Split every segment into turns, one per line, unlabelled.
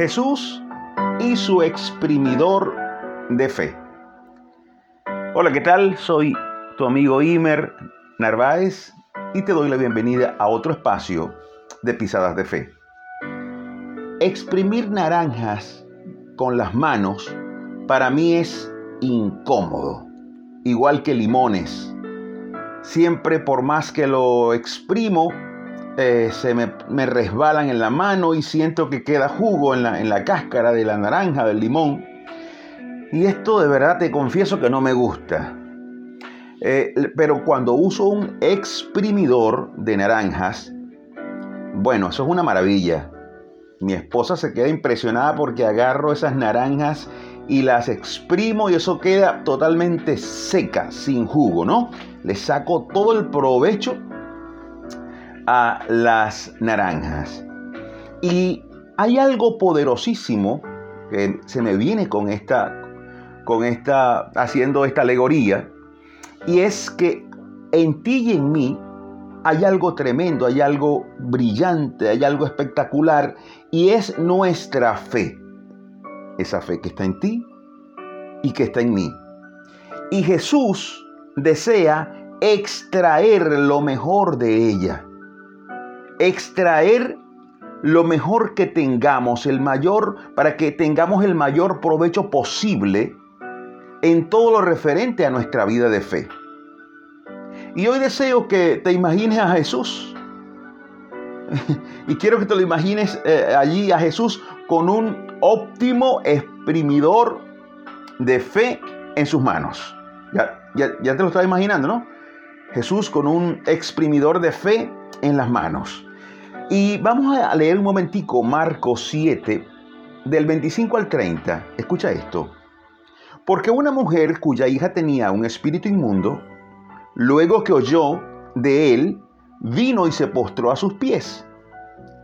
Jesús y su exprimidor de fe. Hola, ¿qué tal? Soy tu amigo Imer Narváez y te doy la bienvenida a otro espacio de Pisadas de Fe. Exprimir naranjas con las manos para mí es incómodo, igual que limones. Siempre por más que lo exprimo, eh, se me, resbalan en la mano y siento que queda jugo en la, en la cáscara de la naranja, del limón. Y esto de verdad te confieso que no me gusta. Eh, pero cuando uso un exprimidor de naranjas, bueno, eso es una maravilla. Mi esposa se queda impresionada porque agarro esas naranjas y las exprimo y eso queda totalmente seca, sin jugo, ¿no? Le saco todo el provecho a las naranjas. Y hay algo poderosísimo que se me viene con esta, con esta, haciendo esta alegoría, y es que en ti y en mí hay algo tremendo, hay algo brillante, hay algo espectacular, y es nuestra fe. Esa fe que está en ti y que está en mí. Y Jesús desea extraer lo mejor de ella extraer lo mejor que tengamos, el mayor, para que tengamos el mayor provecho posible en todo lo referente a nuestra vida de fe. Y hoy deseo que te imagines a Jesús. y quiero que te lo imagines eh, allí a Jesús con un óptimo exprimidor de fe en sus manos. Ya, ya, ya te lo estás imaginando, ¿no? Jesús con un exprimidor de fe en las manos. Y vamos a leer un momentico Marcos 7, del 25 al 30. Escucha esto. Porque una mujer cuya hija tenía un espíritu inmundo, luego que oyó de él, vino y se postró a sus pies.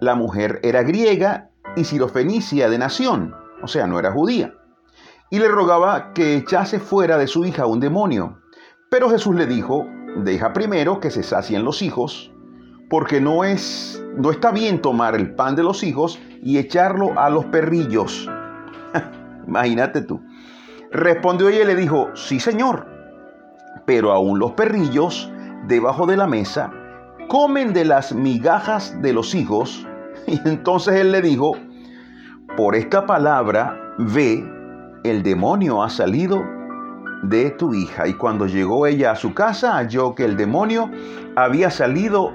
La mujer era griega y sirofenicia de nación, o sea, no era judía. Y le rogaba que echase fuera de su hija un demonio. Pero Jesús le dijo, deja primero que se sacien los hijos porque no es no está bien tomar el pan de los hijos y echarlo a los perrillos. Imagínate tú. Respondió ella y le dijo, sí señor, pero aún los perrillos debajo de la mesa comen de las migajas de los hijos. Y entonces él le dijo, por esta palabra, ve, el demonio ha salido de tu hija. Y cuando llegó ella a su casa, halló que el demonio había salido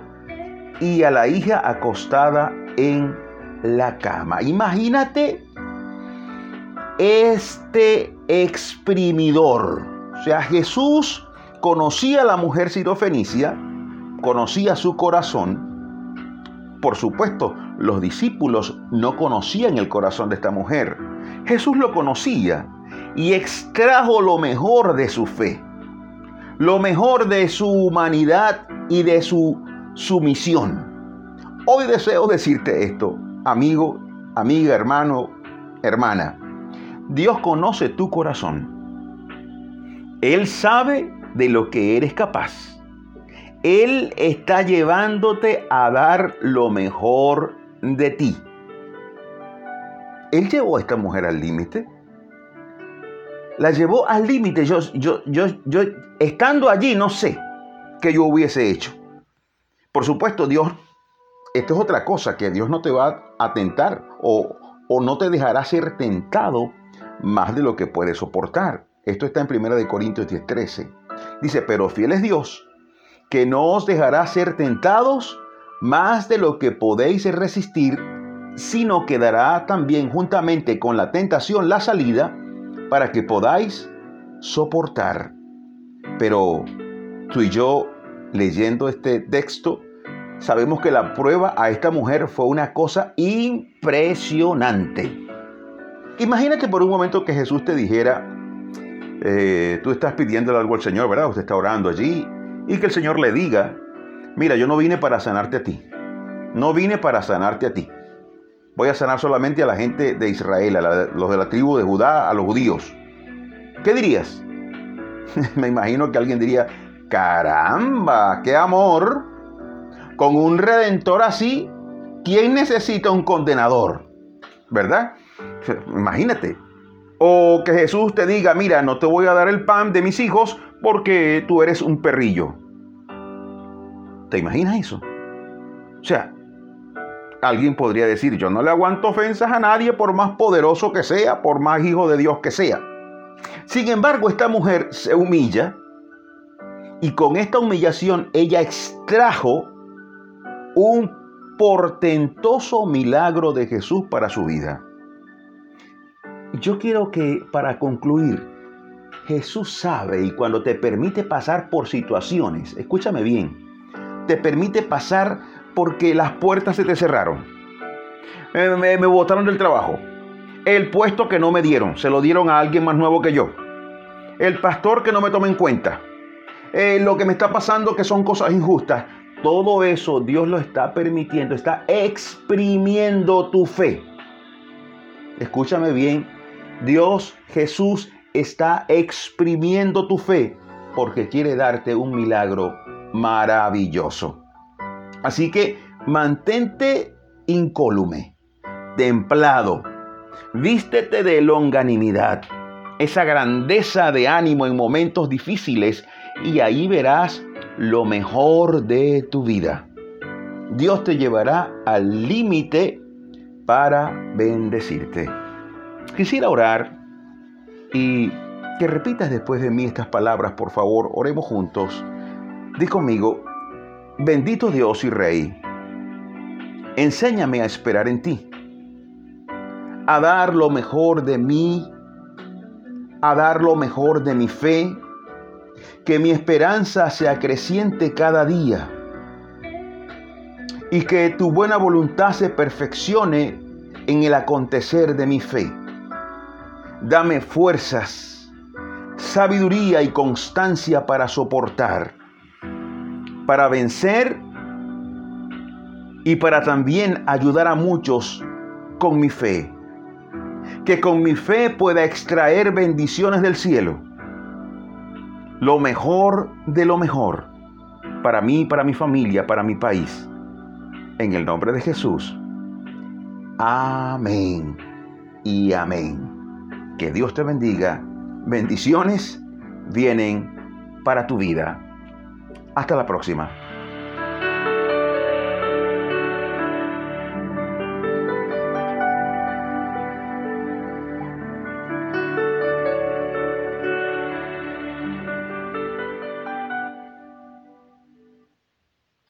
y a la hija acostada en la cama. Imagínate este exprimidor. O sea, Jesús conocía a la mujer sirofenicia, conocía su corazón. Por supuesto, los discípulos no conocían el corazón de esta mujer. Jesús lo conocía y extrajo lo mejor de su fe, lo mejor de su humanidad y de su sumisión. Hoy deseo decirte esto, amigo, amiga, hermano, hermana. Dios conoce tu corazón. Él sabe de lo que eres capaz. Él está llevándote a dar lo mejor de ti. Él llevó a esta mujer al límite. La llevó al límite. Yo, yo, yo, yo, estando allí, no sé qué yo hubiese hecho. Por supuesto, Dios, esto es otra cosa, que Dios no te va a tentar o, o no te dejará ser tentado más de lo que puedes soportar. Esto está en 1 Corintios 10:13. Dice, pero fiel es Dios, que no os dejará ser tentados más de lo que podéis resistir, sino que dará también juntamente con la tentación la salida para que podáis soportar. Pero tú y yo leyendo este texto, sabemos que la prueba a esta mujer fue una cosa impresionante. Imagínate por un momento que Jesús te dijera, eh, tú estás pidiéndole algo al Señor, ¿verdad? Usted está orando allí y que el Señor le diga, mira, yo no vine para sanarte a ti, no vine para sanarte a ti. Voy a sanar solamente a la gente de Israel, a los de la tribu de Judá, a los judíos. ¿Qué dirías? Me imagino que alguien diría, Caramba, qué amor. Con un redentor así, ¿quién necesita un condenador? ¿Verdad? Imagínate. O que Jesús te diga, mira, no te voy a dar el pan de mis hijos porque tú eres un perrillo. ¿Te imaginas eso? O sea, alguien podría decir, yo no le aguanto ofensas a nadie por más poderoso que sea, por más hijo de Dios que sea. Sin embargo, esta mujer se humilla y con esta humillación ella extrajo un portentoso milagro de Jesús para su vida. Yo quiero que para concluir, Jesús sabe y cuando te permite pasar por situaciones, escúchame bien, te permite pasar porque las puertas se te cerraron. Me, botaron del trabajo. El puesto que no me dieron, se lo dieron a alguien más nuevo que yo. El pastor que no me toma en cuenta. Eh, lo que me está pasando que son cosas injustas. Todo eso Dios lo está permitiendo, está exprimiendo tu fe. Escúchame bien, Dios Jesús está exprimiendo tu fe porque quiere darte un milagro maravilloso. Así que mantente incólume, templado, vístete de longanimidad, esa grandeza de ánimo en momentos difíciles y ahí verás lo mejor de tu vida. Dios te llevará al límite para bendecirte. Quisiera orar y que repitas después de mí estas palabras, por favor, oremos juntos. Di conmigo, bendito Dios y Rey, enséñame a esperar en ti, a dar lo mejor de mí, a dar lo mejor de mi fe, que mi esperanza se acreciente cada día y que tu buena voluntad se perfeccione en el acontecer de mi fe. Dame fuerzas, sabiduría y constancia para soportar, para vencer y para también ayudar a muchos con mi fe. Que con mi fe pueda extraer bendiciones del cielo lo mejor de lo mejor para mí, para mi familia, para mi país. En el nombre de Jesús. Amén y amén. Que Dios te bendiga. Bendiciones vienen para tu vida. Hasta la próxima.